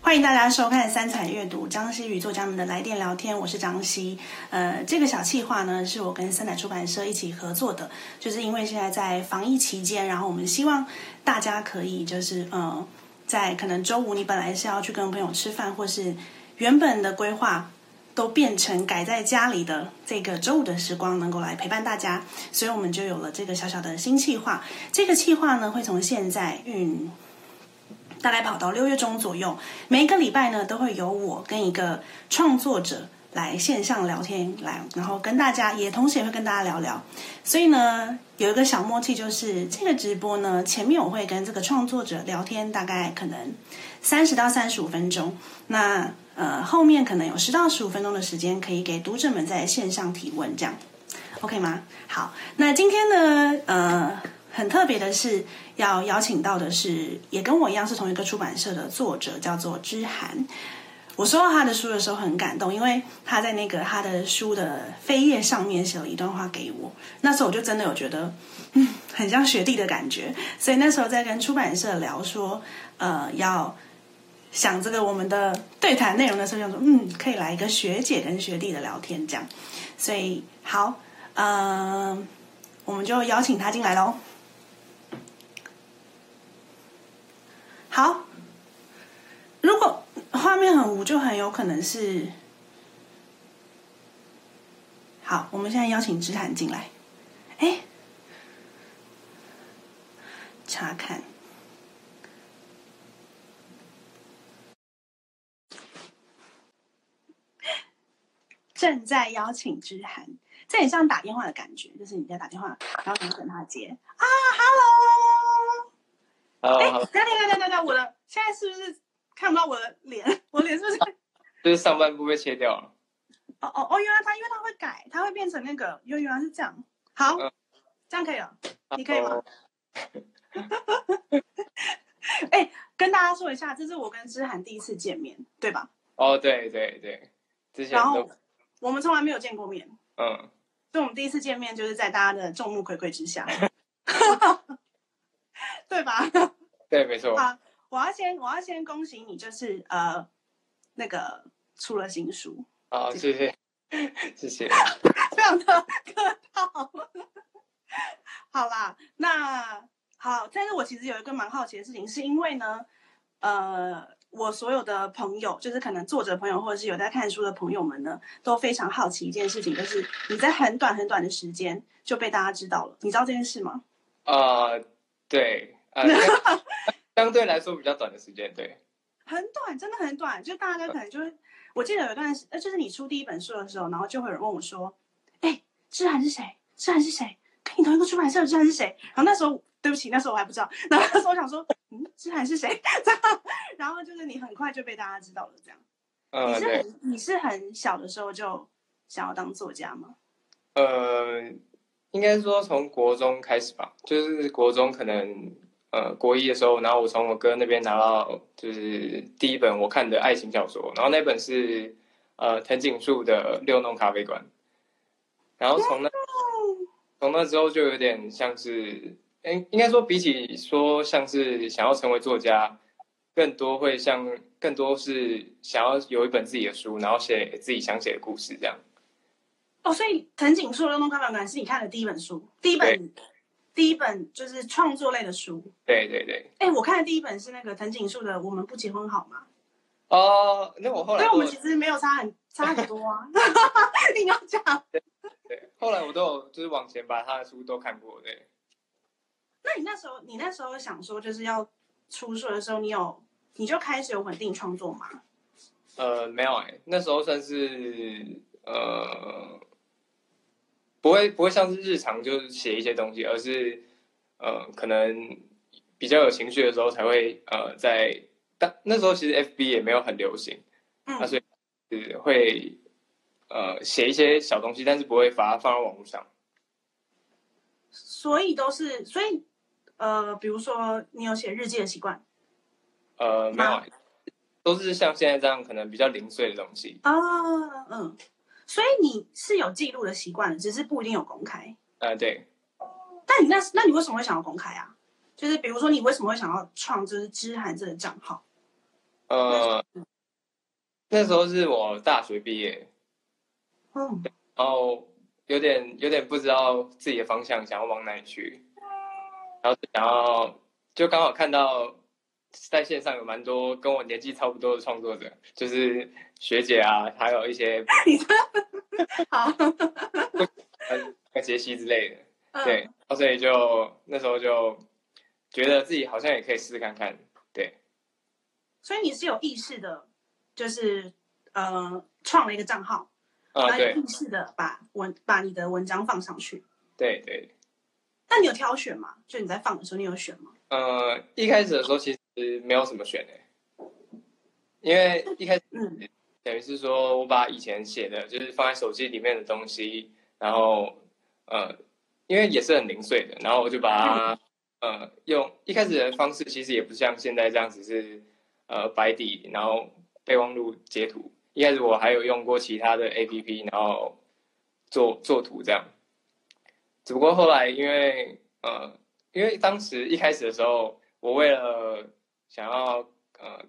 欢迎大家收看三彩阅读张希与作家们的来电聊天，我是张希。呃，这个小计划呢，是我跟三彩出版社一起合作的，就是因为现在在防疫期间，然后我们希望大家可以就是呃，在可能周五你本来是要去跟朋友吃饭，或是原本的规划都变成改在家里的这个周五的时光，能够来陪伴大家，所以我们就有了这个小小的新计划。这个计划呢，会从现在运。大概跑到六月中左右，每一个礼拜呢，都会由我跟一个创作者来线上聊天，来，然后跟大家也同时也会跟大家聊聊。所以呢，有一个小默契，就是这个直播呢，前面我会跟这个创作者聊天，大概可能三十到三十五分钟。那呃，后面可能有十到十五分钟的时间，可以给读者们在线上提问，这样 OK 吗？好，那今天呢，呃。很特别的是，要邀请到的是也跟我一样是同一个出版社的作者，叫做知涵。我收到他的书的时候很感动，因为他在那个他的书的扉页上面写了一段话给我。那时候我就真的有觉得，嗯，很像学弟的感觉。所以那时候在跟出版社聊说，呃，要想这个我们的对谈内容的时候，就说，嗯，可以来一个学姐跟学弟的聊天这样。所以好，呃，我们就邀请他进来喽。好，如果画面很糊，就很有可能是。好，我们现在邀请知涵进来。哎，查看，正在邀请之涵，这很像打电话的感觉，就是你在打电话，然后你等他接啊，Hello。哎，等等等等等等，我的现在是不是看不到我的脸？我脸是不是？就是上半部被切掉了。哦哦哦，原来他因为他会改，他会变成那个，原原来是这样。好，这样可以了，你可以吗？哎，跟大家说一下，这是我跟之涵第一次见面，对吧？哦，对对对，之前然后我们从来没有见过面，嗯，所以我们第一次见面就是在大家的众目睽睽之下。对吧？对，没错。好，我要先，我要先恭喜你，就是呃，那个出了新书。好，谢谢，谢谢，非常的客套。好啦，那好，但是我其实有一个蛮好奇的事情，是因为呢，呃，我所有的朋友，就是可能作者朋友或者是有在看书的朋友们呢，都非常好奇一件事情，就是你在很短很短的时间就被大家知道了，你知道这件事吗？啊，对。相对来说比较短的时间，对，很短，真的很短。就大家可能就是，我记得有一段，呃，就是你出第一本书的时候，然后就会有人问我说：“哎，志涵是谁？志涵是谁？跟你同一个出版社的志涵是谁？”然后那时候，对不起，那时候我还不知道。然后那时候我想说：“嗯，志涵是谁？”然后就是你很快就被大家知道了，这样。你是很你是很小的时候就想要当作家吗？呃，应该说从国中开始吧，就是国中可能。呃，国一的时候，然后我从我哥那边拿到就是第一本我看的爱情小说，然后那本是呃藤井树的《六弄咖啡馆》，然后从那从那之后就有点像是，应应该说比起说像是想要成为作家，更多会像更多是想要有一本自己的书，然后写自己想写的故事这样。哦，所以藤井树的《六弄咖啡馆》是你看的第一本书，第一本。第一本就是创作类的书，对对对。哎，我看的第一本是那个藤井树的《我们不结婚好吗》。哦，那我后来，因为我们其实没有差很差很多啊。你要讲。对，后来我都有就是往前把他的书都看过，对。那你那时候，你那时候想说就是要出书的时候，你有你就开始有稳定创作吗？呃，没有哎，那时候算是呃。不会不会像是日常就是写一些东西，而是呃可能比较有情绪的时候才会呃在但那时候其实 F B 也没有很流行，那所以是会呃写一些小东西，但是不会把它放到网络上。所以都是所以呃比如说你有写日记的习惯？呃没有，都是像现在这样可能比较零碎的东西啊嗯。所以你是有记录的习惯，只是不一定有公开。呃，对。但你那，那你为什么会想要公开啊？就是比如说你为什么会想要创就是知涵这个账号？呃，那时候是我大学毕业，嗯，然后有点有点不知道自己的方向，想要往哪里去，然后就想要就刚好看到在线上有蛮多跟我年纪差不多的创作者，就是学姐啊，还有一些 好，呃杰西之类的，嗯。对，然后所以就那时候就觉得自己好像也可以试试看看，对，所以你是有意识的，就是呃创了一个账号，啊、然后有对意识的把文把你的文章放上去。对对，那你有挑选吗？就你在放的时候，你有选吗？呃，一开始的时候其实没有什么选的，因为一开始嗯等于是说我把以前写的，就是放在手机里面的东西，然后呃，因为也是很零碎的，然后我就把它呃用一开始的方式，其实也不像现在这样子是呃白底，然后备忘录截图。一开始我还有用过其他的 A P P，然后做做图这样。只不过后来因为呃，因为当时一开始的时候，我为了想要呃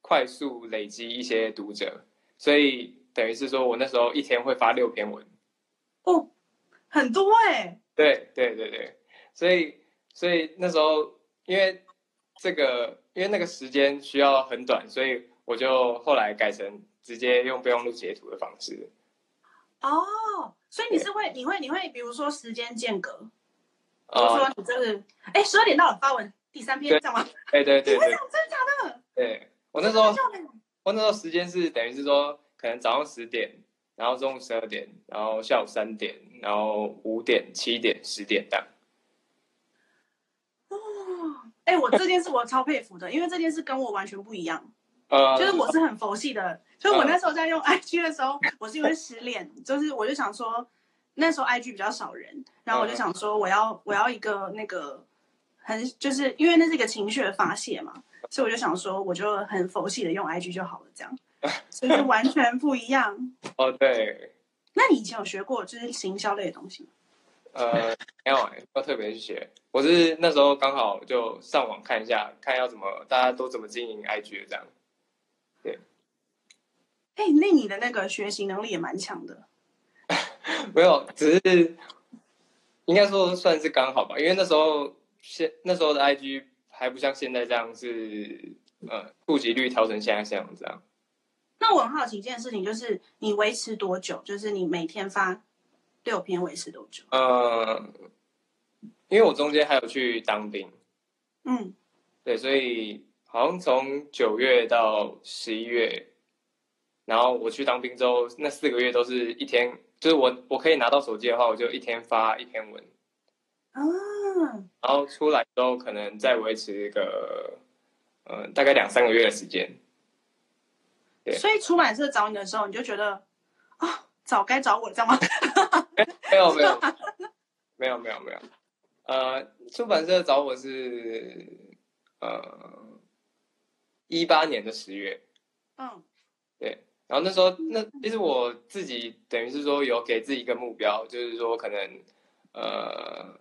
快速累积一些读者，所以等于是说我那时候一天会发六篇文。哦，很多哎、对对对对，所以所以那时候因为这个因为那个时间需要很短，所以我就后来改成直接用备忘录截图的方式。哦，所以你是会，你会，你会，比如说时间间隔，比如啊、说你这个，哎，十二点到了，发文第三篇，对这样吗？对对对对你会这样，真的假的？对，我那时候我那时候时间是等于是说，可能早上十点，然后中午十二点，然后下午三点，然后五点、七点、十点这样。哦，哎，我这件事我超佩服的，因为这件事跟我完全不一样。呃，就是我是很佛系的，就是我那时候在用 IG 的时候，我是因为失恋，就是我就想说，那时候 IG 比较少人，然后我就想说，我要我要一个那个很就是因为那是一个情绪的发泄嘛，所以我就想说，我就很佛系的用 IG 就好了，这样，所以就完全不一样。哦，对，那你以前有学过就是行销类的东西吗？呃，没有欸，要特别去学。我是那时候刚好就上网看一下，看要怎么大家都怎么经营 IG 的这样。哎，那你的那个学习能力也蛮强的。没有，只是应该说算是刚好吧，因为那时候现那时候的 IG 还不像现在这样是呃触及率调成现在这样这样。那我很好奇一件事情，就是你维持多久？就是你每天发六篇，维持多久？呃，因为我中间还有去当兵，嗯，对，所以好像从九月到十一月，然后我去当兵之后，那四个月都是一天，就是我我可以拿到手机的话，我就一天发一篇文，啊，然后出来之后可能再维持一个呃大概两三个月的时间。对。所以出版社找你的时候，你就觉得啊，早该找我了，这样吗？没有没有 没有没有没有，呃，出版社找我是呃一八年的十月，嗯。对，然后那时候那其实我自己等于是说有给自己一个目标，就是说可能呃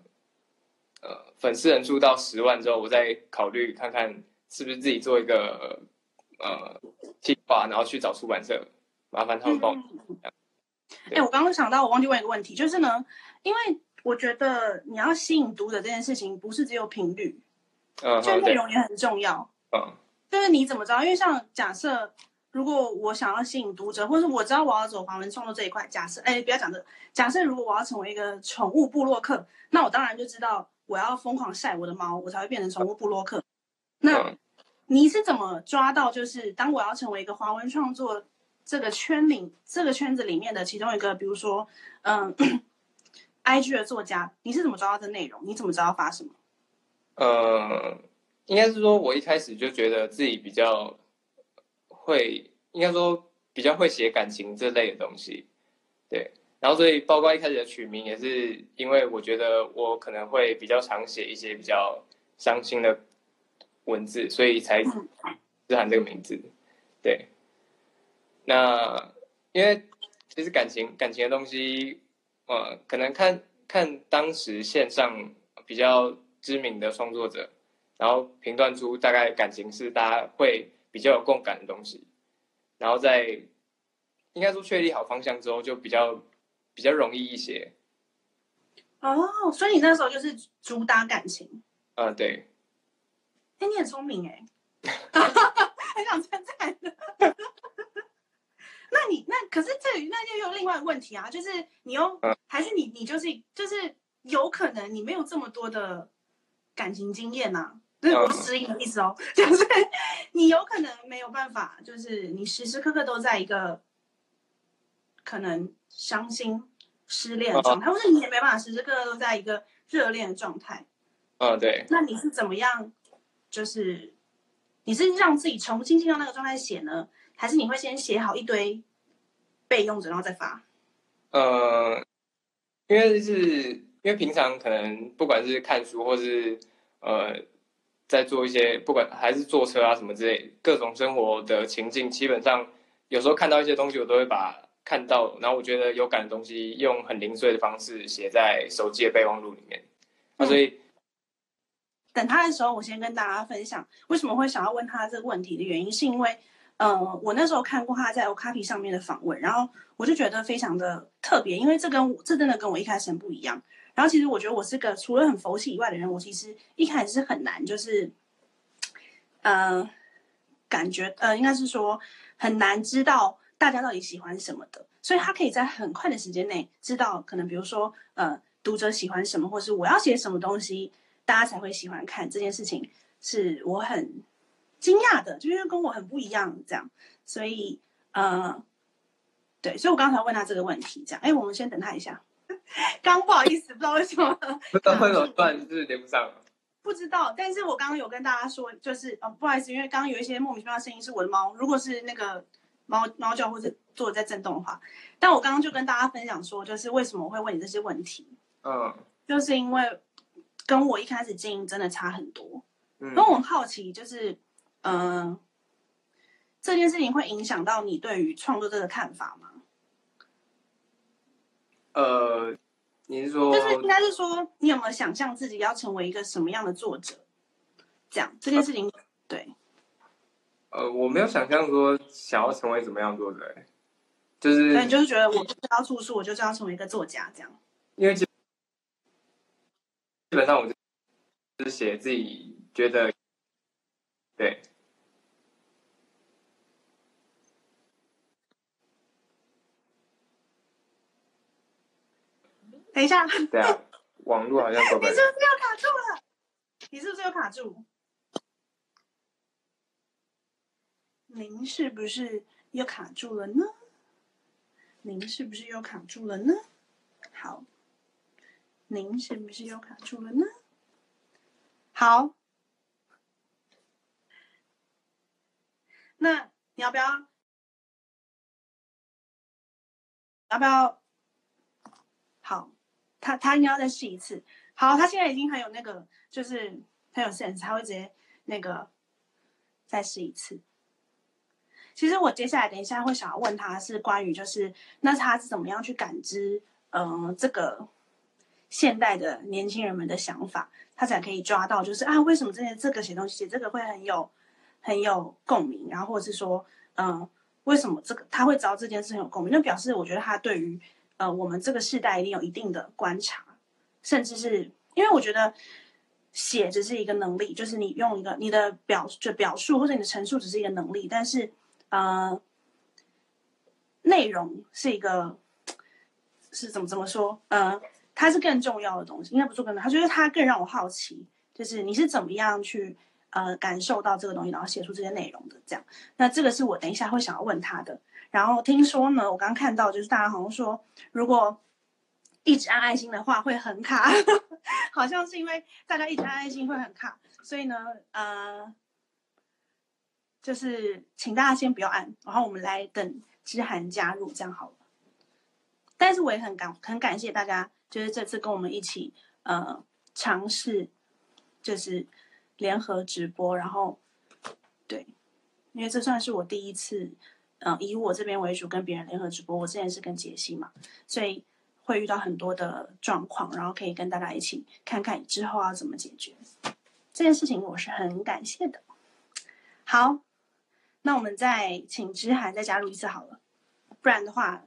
呃粉丝人数到十万之后，我再考虑看看是不是自己做一个呃计划，然后去找出版社，麻烦他们帮我。嗯对哎、我刚刚想到，我忘记问一个问题，就是呢，因为我觉得你要吸引读者这件事情，不是只有频率，嗯，就内容也很重要。嗯就是你怎么知道？因为像假设，如果我想要吸引读者，或者是我知道我要走华文创作这一块，假设，哎，不要讲这个，假设如果我要成为一个宠物部落客，那我当然就知道我要疯狂晒我的猫，我才会变成宠物部落客。那嗯你是怎么抓到？就是当我要成为一个华文创作这个圈里这个圈子里面的其中一个，比如说，嗯，IG 的作家，你是怎么抓到这内容？你怎么知道发什么？呃，应该是说，我一开始就觉得自己比较会，应该说比较会写感情这类的东西，对。然后所以包括一开始的取名也是因为我觉得我可能会比较常写一些比较伤心的文字，所以才自喊这个名字。对。那因为其实感情感情的东西，呃，可能看看当时线上比较知名的创作者，然后评断出大概感情是大家会比较有共感的东西，然后再应该说确立好方向之后，就比较比较容易一些。哦，所以你那时候就是主打感情。呃，对。哎，你很聪明哎，很想称赞。那你那可是这那又有另外问题啊，就是你又还是你你就是就是有可能你没有这么多的感情经验呐，这是我适应的意思哦，就是你有可能没有办法，就是你时时刻刻都在一个可能伤心。失恋的状态，或者你也没办法时时刻刻都在一个热恋的状态。嗯，对。那你是怎么样？就是你是让自己重新进到那个状态写呢，还是你会先写好一堆备用着，然后再发？呃，因为是因为平常可能不管是看书，或是呃在做一些不管还是坐车啊什么之类各种生活的情境，基本上有时候看到一些东西，我都会把。看到，然后我觉得有感的东西，用很零碎的方式写在手机的备忘录里面。那所以等他的时候，我先跟大家分享为什么会想要问他这个问题的原因，是因为，呃，我那时候看过他在 o c a p 上面的访问，然后我就觉得非常的特别，因为这跟这真的跟我一开始很不一样。然后其实我觉得我是个除了很佛系以外的人，我其实一开始是很难，就是，呃，感觉呃，应该是说很难知道。大家到底喜欢什么的？所以他可以在很快的时间内知道，可能比如说，呃，读者喜欢什么，或是我要写什么东西，大家才会喜欢看这件事情，是我很惊讶的，就是跟我很不一样这样。所以，呃，对，所以我刚才问他这个问题，这样，哎，我们先等他一下。刚不好意思，不知道为什么，不知道为什么断就是连不上了。不知道，但是我刚刚有跟大家说，就是，呃，不好意思，因为刚刚有一些莫名其妙的声音是我的猫，如果是那个。猫猫叫或者坐在震动的话，但我刚刚就跟大家分享说，就是为什么我会问你这些问题，嗯，就是因为跟我一开始经营真的差很多，嗯，那我很好奇，就是，嗯，这件事情会影响到你对于创作这个看法吗？呃，你是说，就是应该是说，你有没有想象自己要成为一个什么样的作者？这样这件事情，对。呃，我没有想象说想要成为怎么样作者，就是，那你就是觉得我就是要出书，我就是要成为一个作家这样。因为基基本上我就是写自己觉得，对。等一下。对啊，网络好像怪怪。你是不是又卡住了？你是不是又卡住？您是不是又卡住了呢？您是不是又卡住了呢？好，您是不是又卡住了呢？好，那你要不要？要不要？他他应该要再试一次。好，他现在已经很有那个，就是很有 sense，他会直接那个再试一次。其实我接下来等一下会想要问他是关于就是那他是怎么样去感知嗯这个现代的年轻人们的想法，他才可以抓到就是啊为什么这些这个写东西写这个会很有很有共鸣，然后或者是说嗯为什么这个他会知道这件事很有共鸣，那表示我觉得他对于呃我们这个时代一定有一定的观察，甚至是因为我觉得写只是一个能力，就是你用一个你的表就表述或者你的陈述只是一个能力，但是。呃，内容是一个是怎么怎么说？呃，它是更重要的东西，应该不是更重，他觉得它更让我好奇，就是你是怎么样去呃感受到这个东西，然后写出这些内容的？这样，那这个是我等一下会想要问他的。然后听说呢，我刚看到就是大家好像说，如果一直按爱心的话会很卡，好像是因为大家一直按爱心会很卡，所以呢，呃。就是请大家先不要按，然后我们来等知涵加入，这样好了。但是我也很感很感谢大家，就是这次跟我们一起呃尝试，就是联合直播，然后对，因为这算是我第一次，嗯，以我这边为主跟别人联合直播。我之前是跟杰西嘛，所以会遇到很多的状况，然后可以跟大家一起看看之后要怎么解决。这件事情我是很感谢的。好，那我们再请知涵再加入一次好了，不然的话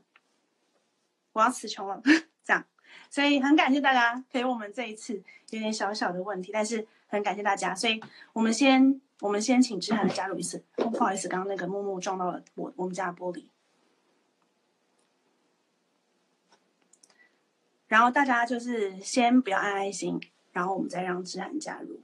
我要词穷了。这样，所以很感谢大家给我们这一次有点小小的问题，但是很感谢大家，所以我们先我们先请志涵加入一次。哦不好意思，刚刚那个木木撞到了我我们家的玻璃。然后大家就是先不要按爱心，然后我们再让志涵加入。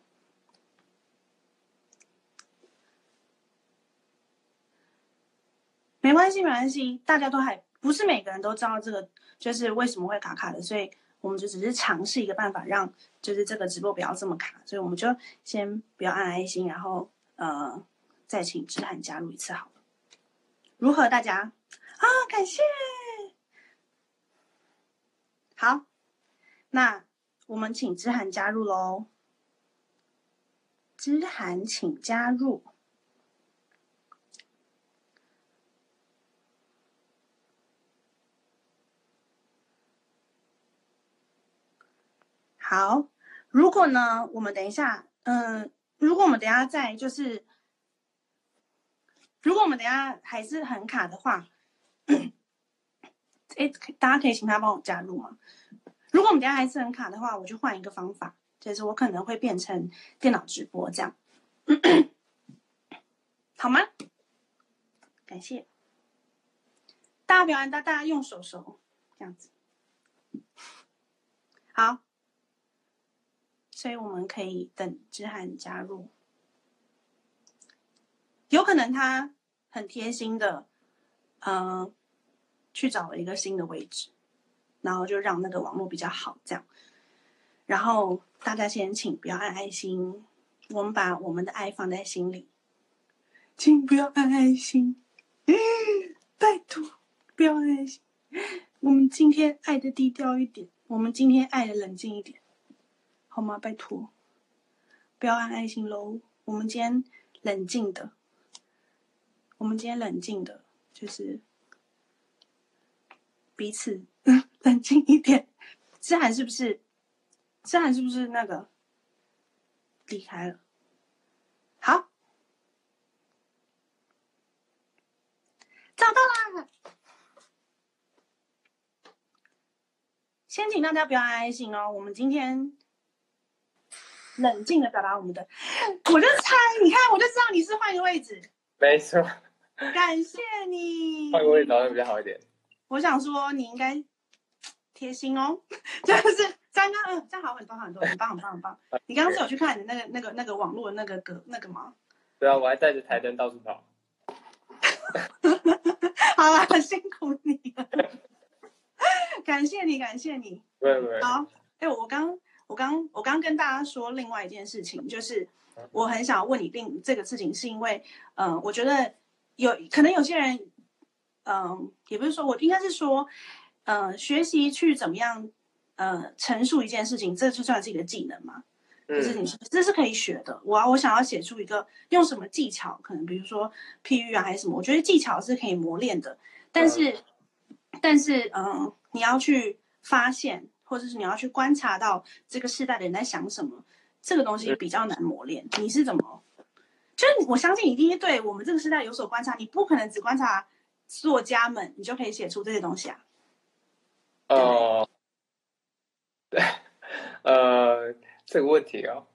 没关系，没关系，大家都还不是每个人都知道这个就是为什么会卡卡的，所以我们就只是尝试一个办法，让就是这个直播不要这么卡，所以我们就先不要按爱心，然后呃再请志涵加入一次好了。如何大家啊？感谢。好，那我们请知涵加入喽。知涵，请加入。好，如果呢，我们等一下，嗯，如果我们等下再就是，如果我们等下还是很卡的话。哎，大家可以请他帮我加入吗？如果我们等下还是很卡的话，我就换一个方法，就是我可能会变成电脑直播这样，好吗？感谢大家表演，大大家用手手这样子，好，所以我们可以等志涵加入，有可能他很贴心的，嗯。去找了一个新的位置，然后就让那个网络比较好，这样。然后大家先请不要按爱心，我们把我们的爱放在心里，请不要按爱心，拜托不要按爱心。我们今天爱的低调一点，我们今天爱的冷静一点，好吗？拜托，不要按爱心喽。我们今天冷静的，我们今天冷静的，就是。彼此冷静一点，志涵是不是？志涵是不是那个离开了？好，找到啦！先请大家不要按爱心哦。我们今天冷静的表达我们的，我就猜，你看，我就知道你是换个位置。没错。感谢你。换个位置好像比较好一点。我想说，你应该贴心哦，就是刚刚嗯，这样好很多很多，很棒很棒很棒。你刚刚是有去看你那个那个那个网络的那个歌那个吗？对啊，我还带着台灯到处跑。好了，辛苦你了，感谢你，感谢你。对对。好，哎，我刚我刚我刚跟大家说另外一件事情，就是我很想问你另这个事情，是因为嗯，我觉得有可能有些人。嗯，也不是说我应该是说，呃，学习去怎么样，呃，陈述一件事情，这就算是一个技能嘛。就是你说这是可以学的。我我想要写出一个用什么技巧，可能比如说譬喻啊，还是什么，我觉得技巧是可以磨练的。但是，但是，嗯，你要去发现，或者是你要去观察到这个世代的人在想什么，这个东西比较难磨练。你是怎么？就是我相信你一定对我们这个时代有所观察，你不可能只观察。作家们，你就可以写出这些东西啊。哦，对，呃，这个问题哦，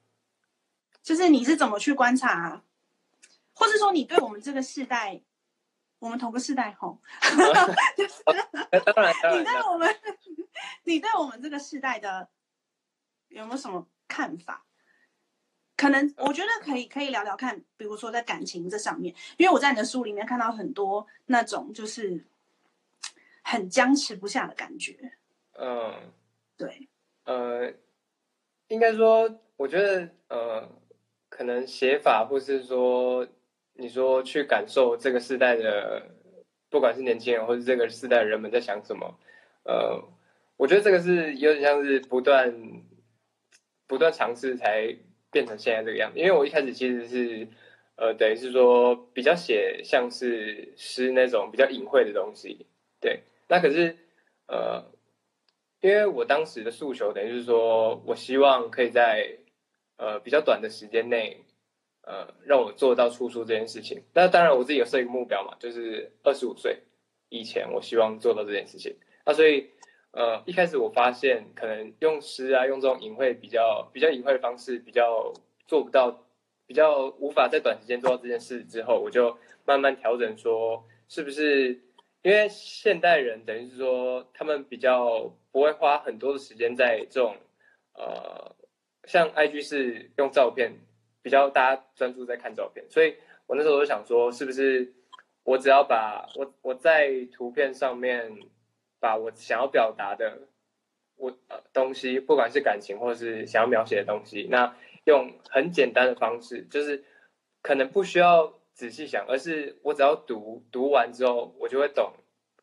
就是你是怎么去观察，或是说你对我们这个世代，我们同个世代吼，就是当然，你对我们，你对我们这个世代的有没有什么看法？可能我觉得可以可以聊聊看，比如说在感情这上面，因为我在你的书里面看到很多那种就是很僵持不下的感觉。嗯，对，呃，应该说，我觉得呃，可能写法或是说，你说去感受这个时代的，不管是年轻人或者这个时代的人们在想什么，呃，我觉得这个是有点像是不断不断尝试才。变成现在这个样子，因为我一开始其实是，呃，等于是说比较写像是诗那种比较隐晦的东西，对。那可是，呃，因为我当时的诉求等于是说我希望可以在，呃比较短的时间内，呃让我做到出书这件事情。那当然我自己有设一个目标嘛，就是二十五岁以前我希望做到这件事情。那所以呃一开始我发现可能用诗啊用这种隐晦比较比较隐晦的方式比较做不到，比较无法在短时间做到这件事之后，我就慢慢调整说是不是。因为现代人等于是说，他们比较不会花很多的时间在这种，呃，像 IG 是用照片，比较大家专注在看照片，所以我那时候就想说，是不是我只要把我我在图片上面把我想要表达的我呃东西，不管是感情或是想要描写的东西，那用很简单的方式，就是可能不需要。仔细想，而是我只要读读完之后，我就会懂，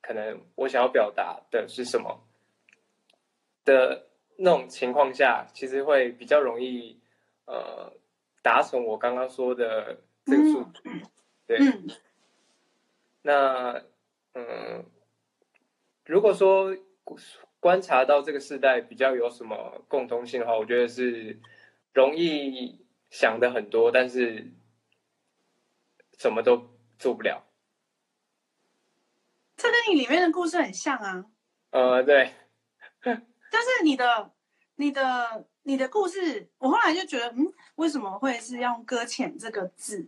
可能我想要表达的是什么的那种情况下，其实会比较容易呃达成我刚刚说的这个数据。对，那嗯，如果说观察到这个时代比较有什么共通性的话，我觉得是容易想的很多，但是。什么都做不了，这跟你里面的故事很像啊。呃，对，但是你的、你的、你的故事，我后来就觉得，嗯，为什么会是用“搁浅”这个字，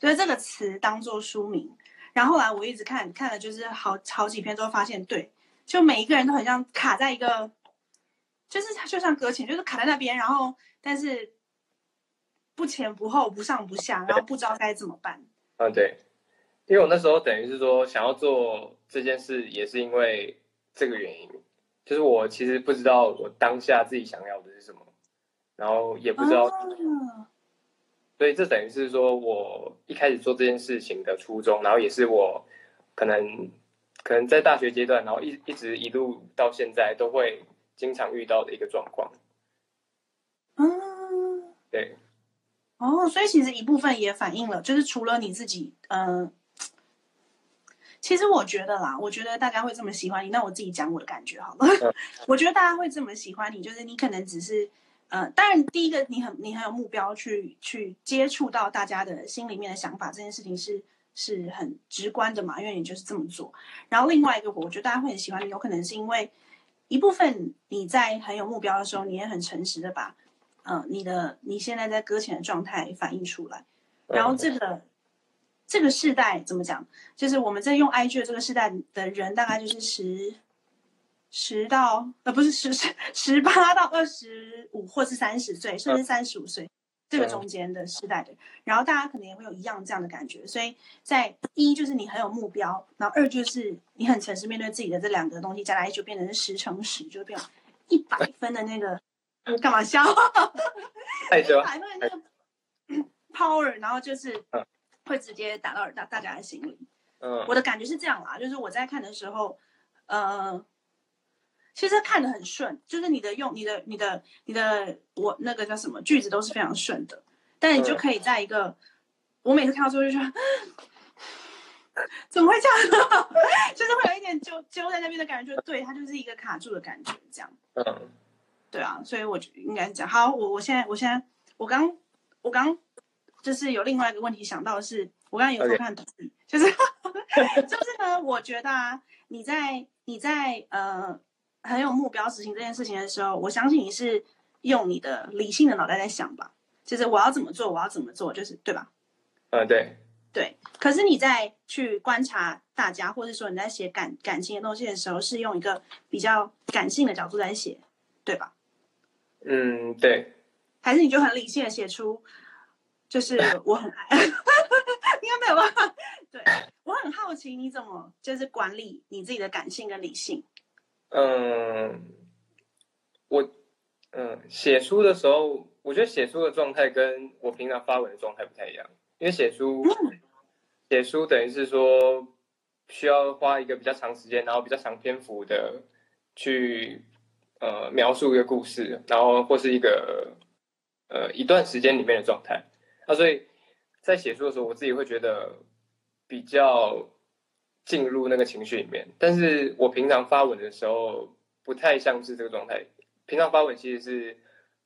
就是这个词当做书名？然后后来我一直看，看了就是好好几篇，之后发现，对，就每一个人都很像卡在一个，就是就像搁浅，就是卡在那边，然后但是。不前不后，不上不下，然后不知道该怎么办。嗯，对，因为我那时候等于是说想要做这件事，也是因为这个原因，就是我其实不知道我当下自己想要的是什么，然后也不知道，所以这等于是说我一开始做这件事情的初衷，然后也是我可能可能在大学阶段，然后一一直一路到现在都会经常遇到的一个状况。嗯，对。哦，所以其实一部分也反映了，就是除了你自己，嗯，其实我觉得啦，我觉得大家会这么喜欢你，那我自己讲我的感觉好了。我觉得大家会这么喜欢你，就是你可能只是，呃，当然第一个你很你很有目标去去接触到大家的心里面的想法，这件事情是是很直观的嘛，因为你就是这么做。然后另外一个，我觉得大家会很喜欢你，有可能是因为一部分你在很有目标的时候，你也很诚实的把。呃，你的你现在在搁浅的状态反映出来，然后这个这个世代怎么讲？就是我们在用 IG 的这个世代的人，大概就是十十到呃不是十十十八到二十五，或是三十岁，甚至三十五岁这个中间的世代的。然后大家可能也会有一样这样的感觉，所以在一就是你很有目标，然后二就是你很诚实面对自己的这两个东西加在一起，就变成是十乘十，就变一百分的那个。干嘛笑？一百分的那个 power，然后就是会直接打到大大家的心里。嗯，我的感觉是这样啦，就是我在看的时候，呃，其实看的很顺，就是你的用你的你的你的我那个叫什么句子都是非常顺的，但你就可以在一个我每次看到之后就说，怎么会这样？就是会有一点揪揪在那边的感觉，就对，它就是一个卡住的感觉，这样。嗯。对啊，所以我就应该讲好。我我现在我现在我刚我刚就是有另外一个问题想到的是，我刚刚有看图，就是 就是呢，我觉得啊，你在你在呃很有目标执行这件事情的时候，我相信你是用你的理性的脑袋在想吧，就是我要怎么做，我要怎么做，就是对吧？嗯，对对。可是你在去观察大家，或者说你在写感感情的东西的时候，是用一个比较感性的角度在写，对吧？嗯，对，还是你就很理性的写出，就是 我很爱，应该没有吧？对我很好奇你怎么就是管理你自己的感性跟理性。嗯，我嗯写书的时候，我觉得写书的状态跟我平常发文的状态不太一样，因为写书写书等于是说需要花一个比较长时间，然后比较长篇幅的去。呃，描述一个故事，然后或是一个呃一段时间里面的状态，那所以在写书的时候，我自己会觉得比较进入那个情绪里面。但是我平常发文的时候，不太像是这个状态。平常发文其实是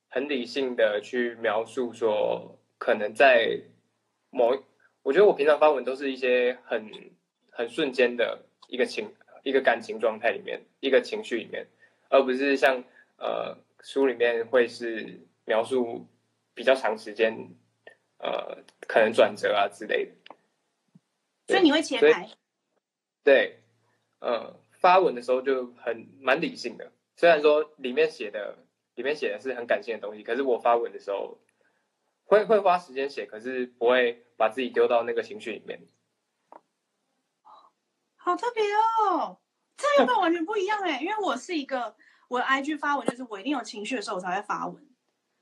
很理性的去描述说，可能在某，我觉得我平常发文都是一些很很瞬间的一个情一个感情状态里面，一个情绪里面，而不是像呃书里面会是描述比较长时间，呃可能转折啊之类的。所以你会切开？对，嗯，发文的时候就很蛮理性的，虽然说里面写的里面写的是很感性的东西，可是我发文的时候会会花时间写，可是不会把自己丢到那个情绪里面。好特别哦，这个完全不一样哎，因为我是一个我 IG 发文就是我一定有情绪的时候我才会发文。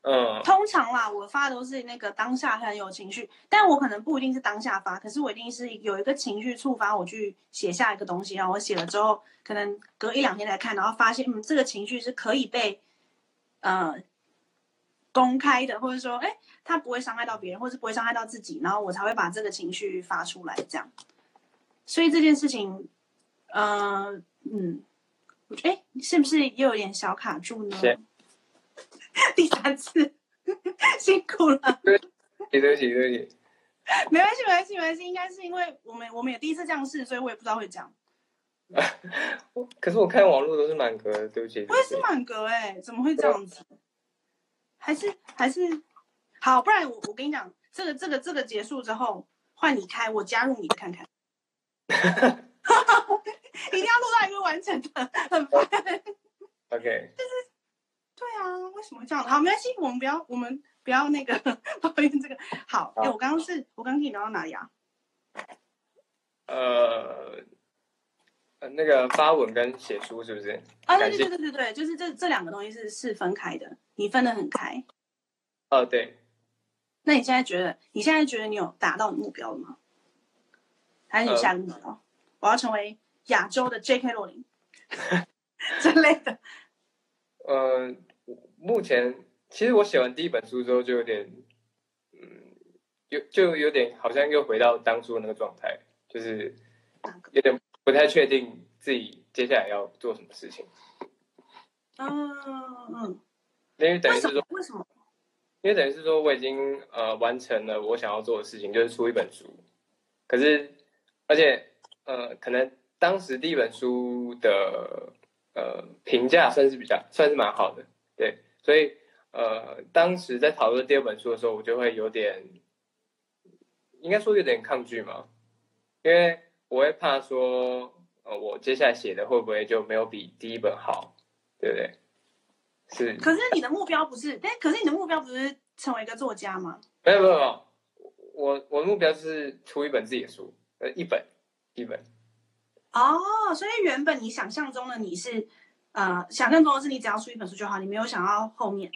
嗯，通常啦，我发的都是那个当下很有情绪，但我可能不一定是当下发，可是我一定是有一个情绪触发我去写下一个东西，然后我写了之后，可能隔一两天来看，然后发现嗯，这个情绪是可以被呃公开的，或者说哎，它不会伤害到别人，或是不会伤害到自己，然后我才会把这个情绪发出来，这样。所以这件事情，呃，嗯，我哎，是不是又有点小卡住呢？第三次，辛苦了。对，对不起，对不起。没关系，没关系，没关系。应该是因为我们我们也第一次这样试，所以我也不知道会这样。可是我看网络都是满格，对不起。我也是满格哎，怎么会这样子？还是还是好，不然我我跟你讲，这个这个这个结束之后，换你开，我加入你看看。一定要录到一个完整的，很烦。OK。就是。对啊，为什么这样？好，没关系，我们不要，我们不要那个 抱怨这个。好，哎，我刚刚是，我刚刚跟你聊到哪里啊？呃，那个发文跟写书是不是？啊，对对对对对，就是这这两个东西是是分开的，你分得很开。哦，对。那你现在觉得，你现在觉得你有达到你目标了吗？还是你下个目标？我要成为亚洲的 J.K. 罗琳 之类的。呃，目前其实我写完第一本书之后，就有点，嗯，有就有点好像又回到当初那个状态，就是有点不太确定自己接下来要做什么事情。嗯嗯。因为等于是说，为什么？因为等于是说，我已经呃完成了我想要做的事情，就是出一本书。可是，而且呃，可能当时第一本书的。呃，评价算是比较算是蛮好的，对，所以呃，当时在讨论第二本书的时候，我就会有点，应该说有点抗拒嘛，因为我会怕说，呃，我接下来写的会不会就没有比第一本好，对不对？是。可是你的目标不是，哎，可是你的目标不是成为一个作家吗？没有没有没有，我我的目标是出一本自己的书，呃，一本一本。哦，所以原本你想象中的你是，呃，想象中的是你只要出一本书就好，你没有想到后面。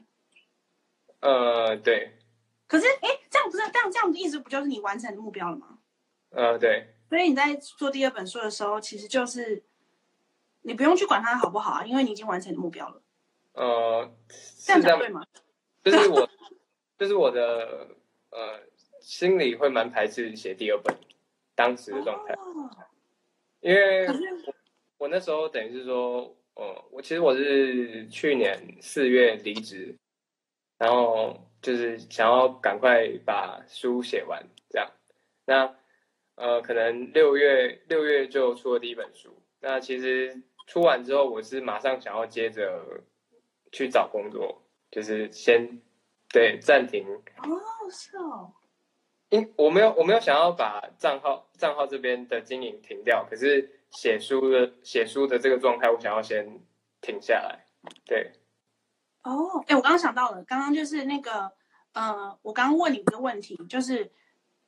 呃，对。可是，哎，这样不是这样这样的意思，不就是你完成目标了吗？呃，对。所以你在做第二本书的时候，其实就是你不用去管它好不好啊，因为你已经完成目标了。呃，这样讲对吗？就是我，就是我的，呃，心里会蛮排斥写第二本，当时的状态。因为我我那时候等于是说，呃，我其实我是去年四月离职，然后就是想要赶快把书写完，这样。那呃，可能六月六月就出了第一本书。那其实出完之后，我是马上想要接着去找工作，就是先对暂停。哦，是哦。因我没有我没有想要把账号账号这边的经营停掉，可是写书的写书的这个状态，我想要先停下来。对。哦，哎，我刚刚想到了，刚刚就是那个，呃，我刚刚问你一个问题，就是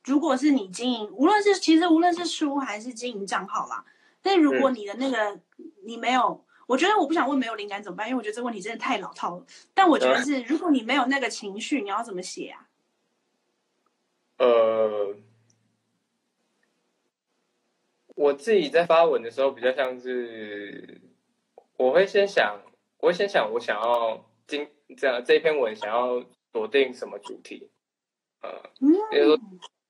如果是你经营，无论是其实无论是书还是经营账号啦，但如果你的那个你没有，我觉得我不想问没有灵感怎么办，因为我觉得这个问题真的太老套了。但我觉得是，如果你没有那个情绪，你要怎么写啊？呃，我自己在发文的时候，比较像是我会先想，我会先想我想要今这样这篇文想要锁定什么主题，呃，比如说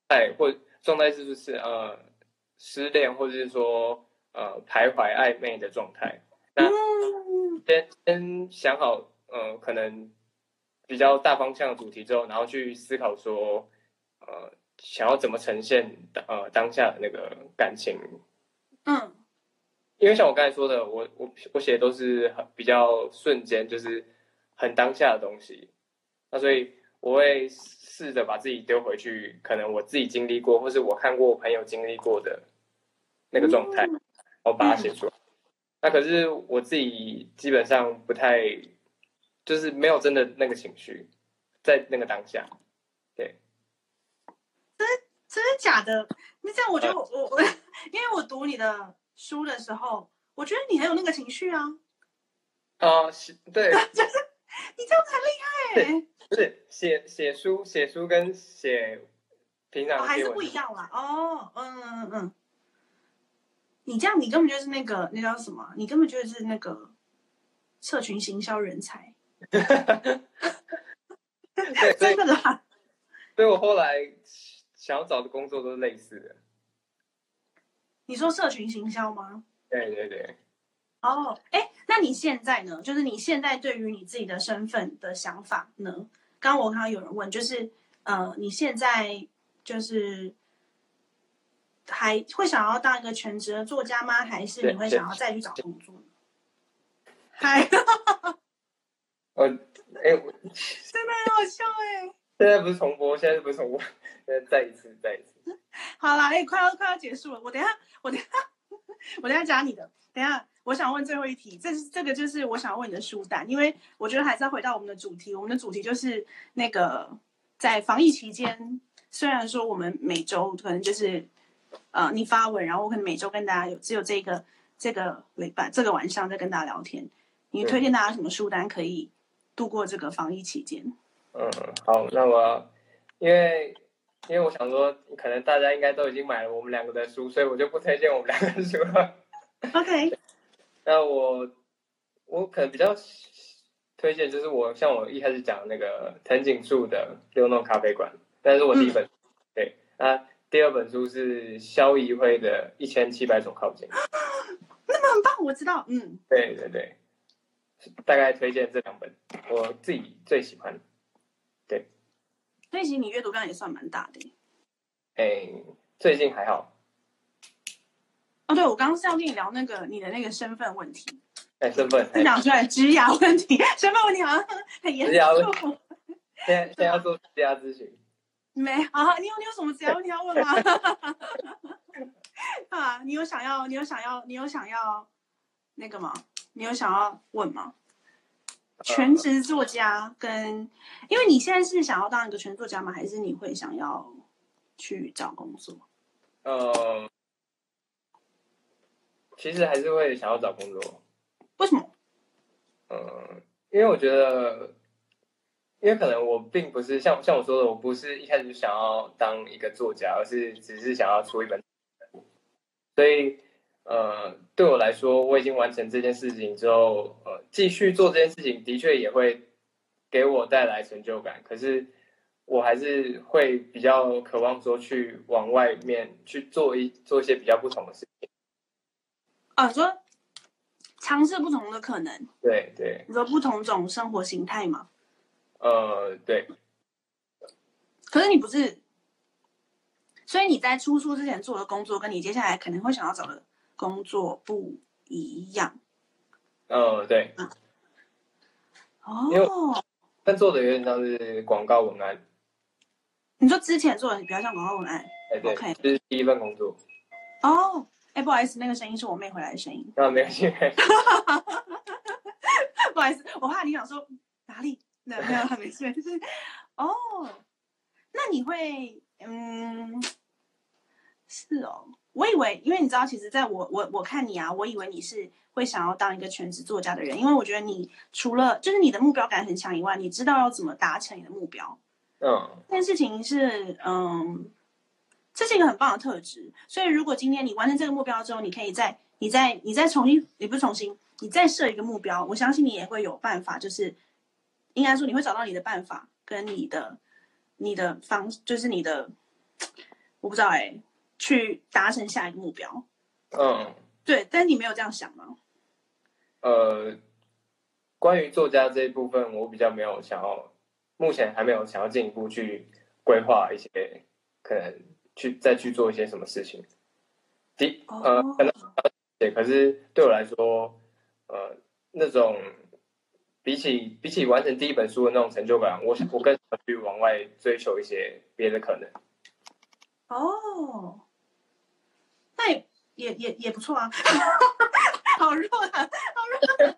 爱或状态是不是呃失恋，或者是说呃徘徊暧昧的状态，那先先想好，呃，可能比较大方向的主题之后，然后去思考说，呃，想要怎么呈现呃当下的那个感情。嗯，因为像我刚才说的，我我我写的都是很比较瞬间，就是很当下的东西。那所以我会试着把自己丢回去，可能我自己经历过，或是我看过我朋友经历过的那个状态，然后把它写出来。那可是我自己基本上不太，就是没有真的那个情绪，在那个当下，对。真真的假的？那这样我觉得我我我，因为我读你的书的时候，我觉得你很有那个情绪啊。啊，是，对，就是你这样子很厉害哎。不是写写书写书跟写平常还是不一样啦。哦，嗯嗯嗯。你这样，你根本就是那个那叫什么？你根本就是那个社群行销人才。真的啦。所以我后来想要找的工作都是类似的。你说社群行销吗？对对对。哦，哎，那你现在呢？就是你现在对于你自己的身份的想法呢？刚刚我看到有人问，就是呃，你现在就是。还会想要当一个全职的作家吗？还是你会想要再去找工作呢？嗨，我哎，真的很好笑哎！现在不是重播，现在不是重播，现在再一次，再一次。好啦，哎，快要快要结束了，我等下，我等下，我等下加你的。等下，我想问最后一题，这是这个就是我想问你的书单，因为我觉得还是要回到我们的主题。我们的主题就是那个在防疫期间，虽然说我们每周可能就是。呃，你发文，然后我可能每周跟大家有只有这个这个礼拜这个晚上在跟大家聊天。你推荐大家什么书单可以度过这个防疫期间？嗯，好，那我因为因为我想说，可能大家应该都已经买了我们两个的书，所以我就不推荐我们两个的书了。OK。那我我可能比较推荐就是我像我一开始讲那个藤井树的《六弄咖啡馆》，但是我第一本对啊。第二本书是萧怡辉的《一千七百种靠近》，那么很棒，我知道，嗯，对对对，大概推荐这两本，我自己最喜欢，对。最近你阅读量也算蛮大的，哎，最近还好。哦，对，我刚刚是要跟你聊那个你的那个身份问题，哎，身份，你讲出来职涯问题，身份问题好像很严重。现在现在要做职涯咨询。没啊，你有你有什么职涯问题要问吗？啊，你有想要你有想要你有想要那个吗？你有想要问吗？全职作家跟，因为你现在是想要当一个全职作家吗？还是你会想要去找工作？呃，其实还是会想要找工作。为什么？呃，因为我觉得。因为可能我并不是像像我说的，我不是一开始就想要当一个作家，而是只是想要出一本。所以，呃，对我来说，我已经完成这件事情之后，呃，继续做这件事情的确也会给我带来成就感。可是，我还是会比较渴望说去往外面去做一做一些比较不同的事情。啊，说尝试不同的可能。对对。你说不同种生活形态吗？呃，对。可是你不是，所以你在出书之前做的工作，跟你接下来可能会想要找的工作不一样。呃，对。哦。但做的有点像是广告文案。你说之前做的比较像广告文案？哎，对。这是第一份工作。哦，哎，不好意思，那个声音是我妹回来的声音。啊，没关系。不好意思，我怕你想说哪里。没有没有没事，就是哦，那你会嗯，是哦，我以为，因为你知道，其实在我我我看你啊，我以为你是会想要当一个全职作家的人，因为我觉得你除了就是你的目标感很强以外，你知道要怎么达成你的目标。嗯，这件事情是嗯，这是一个很棒的特质。所以如果今天你完成这个目标之后，你可以再你再你再重新，也不是重新，你再设一个目标，我相信你也会有办法，就是。应该说你会找到你的办法，跟你的你的方，就是你的，我不知道哎，去达成下一个目标。嗯，对，但你没有这样想吗？呃，关于作家这一部分，我比较没有想要目前还没有想要进一步去规划一些可能去再去做一些什么事情。第呃可能对，可是对我来说，呃那种比起比起完成第一本书的那种成就感，我我更想去往外追求一些别的可能。哦，那也也也也不错啊，好弱啊，好弱。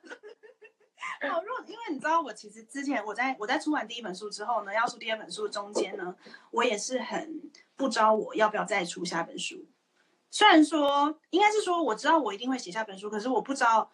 好弱，因为你知道，我其实之前我在我在出完第一本书之后呢，要出第二本书中间呢，我也是很不知道我要不要再出下本书。虽然说应该是说我知道我一定会写下本书，可是我不知道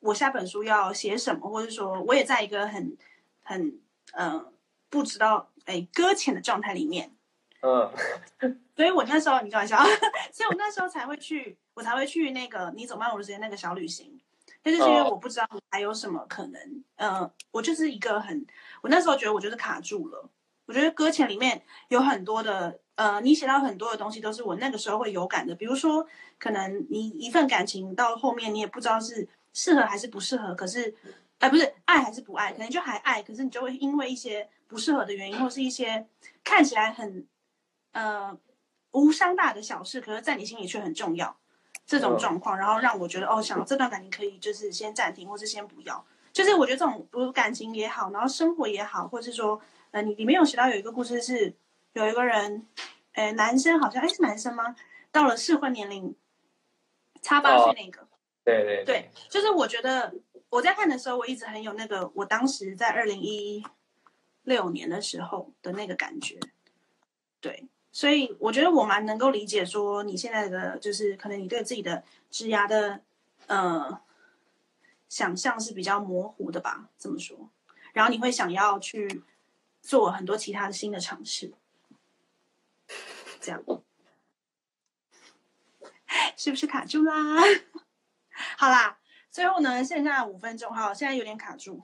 我下本书要写什么，或者说我也在一个很很嗯不知道哎搁浅的状态里面。嗯，所以我那时候你开玩笑，所以我那时候才会去，我才会去那个你走慢我的时间那个小旅行。就是因为我不知道还有什么可能，呃，我就是一个很，我那时候觉得我就是卡住了。我觉得搁浅里面有很多的，呃，你写到很多的东西都是我那个时候会有感的。比如说，可能你一份感情到后面你也不知道是适合还是不适合，可是，哎，不是爱还是不爱，可能就还爱，可是你就会因为一些不适合的原因，或是一些看起来很，呃，无伤大的小事，可是在你心里却很重要。这种状况，然后让我觉得哦，想这段感情可以就是先暂停，或是先不要。就是我觉得这种不感情也好，然后生活也好，或是说，呃，你里面有写到有一个故事是有一个人，呃，男生好像哎是男生吗？到了适婚年龄，差八岁那个。对对对，就是我觉得我在看的时候，我一直很有那个我当时在二零一六年的时候的那个感觉，对。所以我觉得我蛮能够理解，说你现在的就是可能你对自己的职涯的呃想象是比较模糊的吧，这么说。然后你会想要去做很多其他的新的尝试，这样 是不是卡住啦？好啦，最后呢，剩下五分钟，哈，现在有点卡住。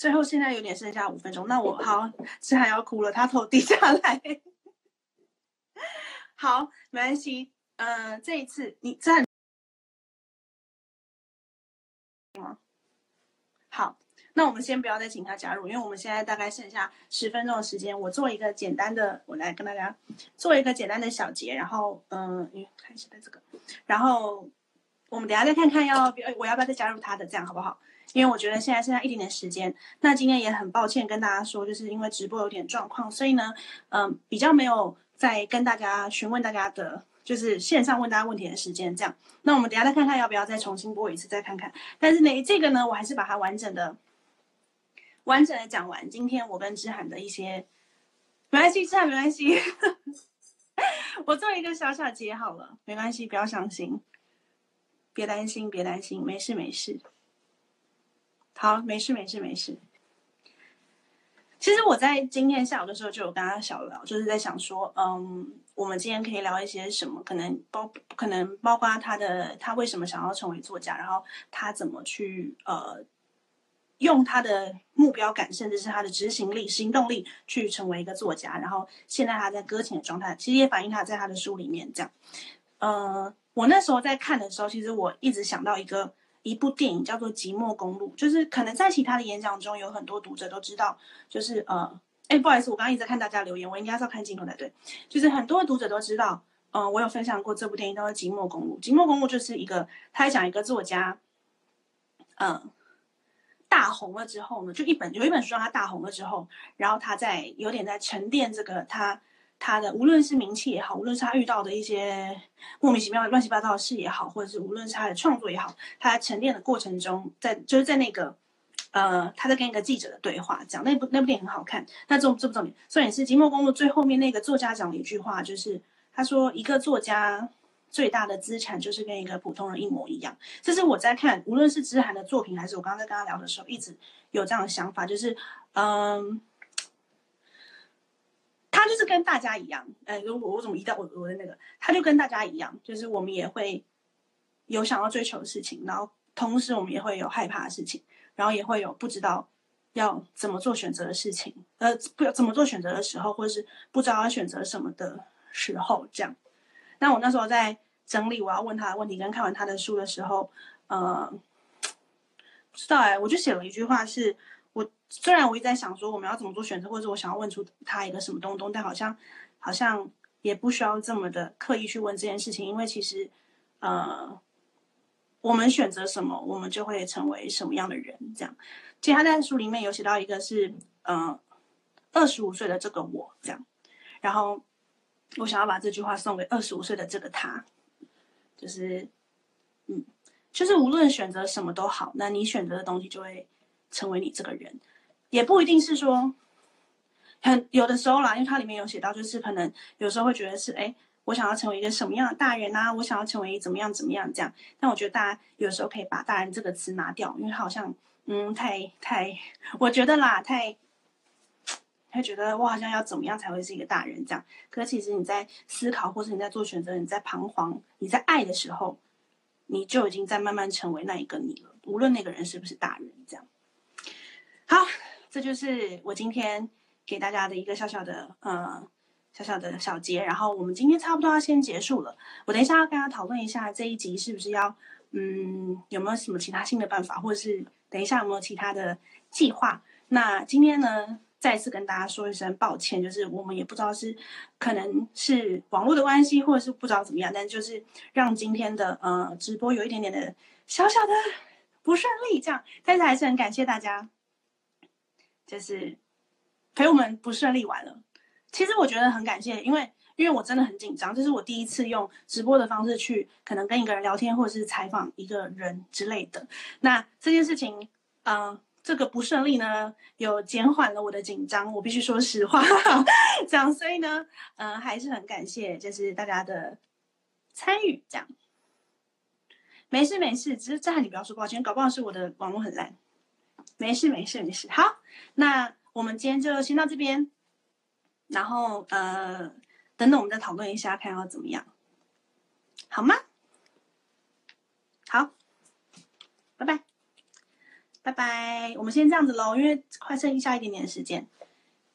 最后现在有点剩下五分钟，那我好，志涵要哭了，他头低下来。好，没关系，嗯，这一次你站？好，那我们先不要再请他加入，因为我们现在大概剩下十分钟的时间，我做一个简单的，我来跟大家做一个简单的小结，然后嗯，看一下这个，然后我们等下再看看要不要，我要不要再加入他的，这样好不好？因为我觉得现在剩下一点点时间，那今天也很抱歉跟大家说，就是因为直播有点状况，所以呢，嗯，比较没有在跟大家询问大家的，就是线上问大家问题的时间。这样，那我们等下再看看要不要再重新播一次，再看看。但是呢，这个呢，我还是把它完整的、完整的讲完。今天我跟志涵的一些，没关系，志涵没关系，我做一个小小结好了，没关系，不要伤心，别担心，别担心，没事没事。好，没事没事没事。其实我在今天下午的时候就有跟他小聊，就是在想说，嗯，我们今天可以聊一些什么？可能包可能包括他的他为什么想要成为作家，然后他怎么去呃用他的目标感，甚至是他的执行力、行动力去成为一个作家。然后现在他在搁浅的状态，其实也反映他在他的书里面这样。呃，我那时候在看的时候，其实我一直想到一个。一部电影叫做《寂寞公路》，就是可能在其他的演讲中，有很多读者都知道，就是呃，哎，不好意思，我刚刚一直在看大家留言，我应该是要看镜头才对。就是很多读者都知道，嗯，我有分享过这部电影叫做《寂寞公路》。《寂寞公路》就是一个，他讲一个作家，嗯，大红了之后呢，就一本有一本书让他大红了之后，然后他在有点在沉淀这个他。他的无论是名气也好，无论是他遇到的一些莫名其妙、乱七八糟的事也好，或者是无论是他的创作也好，他在沉淀的过程中，在就是在那个呃，他在跟一个记者的对话，讲那部那部电影很好看。那这这部重点，重点是《寂寞公路》最后面那个作家讲了一句话，就是他说：“一个作家最大的资产就是跟一个普通人一模一样。”这是我在看，无论是知涵的作品，还是我刚刚在跟他聊的时候，一直有这样的想法，就是嗯。他就是跟大家一样，呃，如果我怎么移到我我的那个，他就跟大家一样，就是我们也会有想要追求的事情，然后同时我们也会有害怕的事情，然后也会有不知道要怎么做选择的事情，呃，不怎么做选择的时候，或者是不知道要选择什么的时候，这样。那我那时候在整理我要问他的问题，跟看完他的书的时候，呃，不知道哎，我就写了一句话，是虽然我一直在想说我们要怎么做选择，或者我想要问出他一个什么东东，但好像好像也不需要这么的刻意去问这件事情，因为其实呃，我们选择什么，我们就会成为什么样的人。这样，其实他在书里面有写到一个是，嗯，二十五岁的这个我这样，然后我想要把这句话送给二十五岁的这个他，就是嗯，就是无论选择什么都好，那你选择的东西就会成为你这个人。也不一定是说，很有的时候啦，因为它里面有写到，就是可能有时候会觉得是，哎，我想要成为一个什么样的大人啊？我想要成为怎么样怎么样这样。但我觉得大家有时候可以把“大人”这个词拿掉，因为好像，嗯，太太，我觉得啦，太，他觉得我好像要怎么样才会是一个大人这样。可其实你在思考，或是你在做选择，你在彷徨，你在爱的时候，你就已经在慢慢成为那一个你了。无论那个人是不是大人，这样。好。这就是我今天给大家的一个小小的呃小小的小结，然后我们今天差不多要先结束了。我等一下要跟大家讨论一下这一集是不是要嗯有没有什么其他新的办法，或者是等一下有没有其他的计划。那今天呢再次跟大家说一声抱歉，就是我们也不知道是可能是网络的关系，或者是不知道怎么样，但就是让今天的呃直播有一点点的小小的不顺利，这样，但是还是很感谢大家。就是陪我们不顺利完了，其实我觉得很感谢，因为因为我真的很紧张，这是我第一次用直播的方式去可能跟一个人聊天，或者是采访一个人之类的。那这件事情，嗯，这个不顺利呢，有减缓了我的紧张，我必须说实话，这样，所以呢，嗯，还是很感谢，就是大家的参与，这样，没事没事，只是在你不要说抱歉，搞不好是我的网络很烂。没事没事没事，好，那我们今天就先到这边，然后呃，等等我们再讨论一下，看要怎么样，好吗？好，拜拜，拜拜，我们先这样子喽，因为快剩下一点点时间，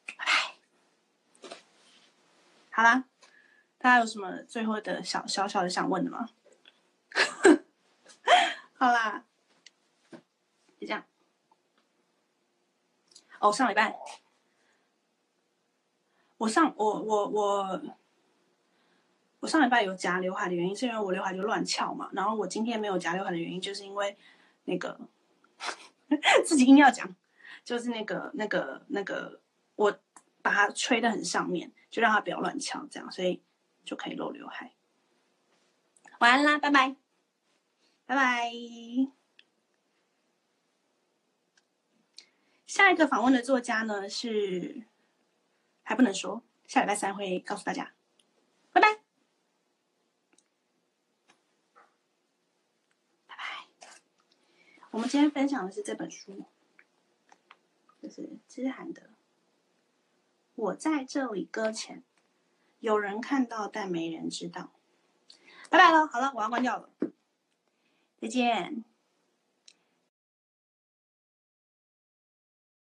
拜拜。好啦，大家有什么最后的小小小的想问的吗？好啦，就这样。哦，上礼拜，我上我我我我上礼拜有夹刘海的原因，是因为我刘海就乱翘嘛。然后我今天没有夹刘海的原因，就是因为那个 自己硬要讲，就是那个那个那个，我把它吹的很上面，就让它不要乱翘，这样，所以就可以露刘海。晚安啦，拜拜，拜拜。下一个访问的作家呢是还不能说，下礼拜三会告诉大家。拜拜，拜拜。我们今天分享的是这本书，就是知涵的《我在这里搁浅》，有人看到，但没人知道。拜拜了，好了，我要关掉了，再见。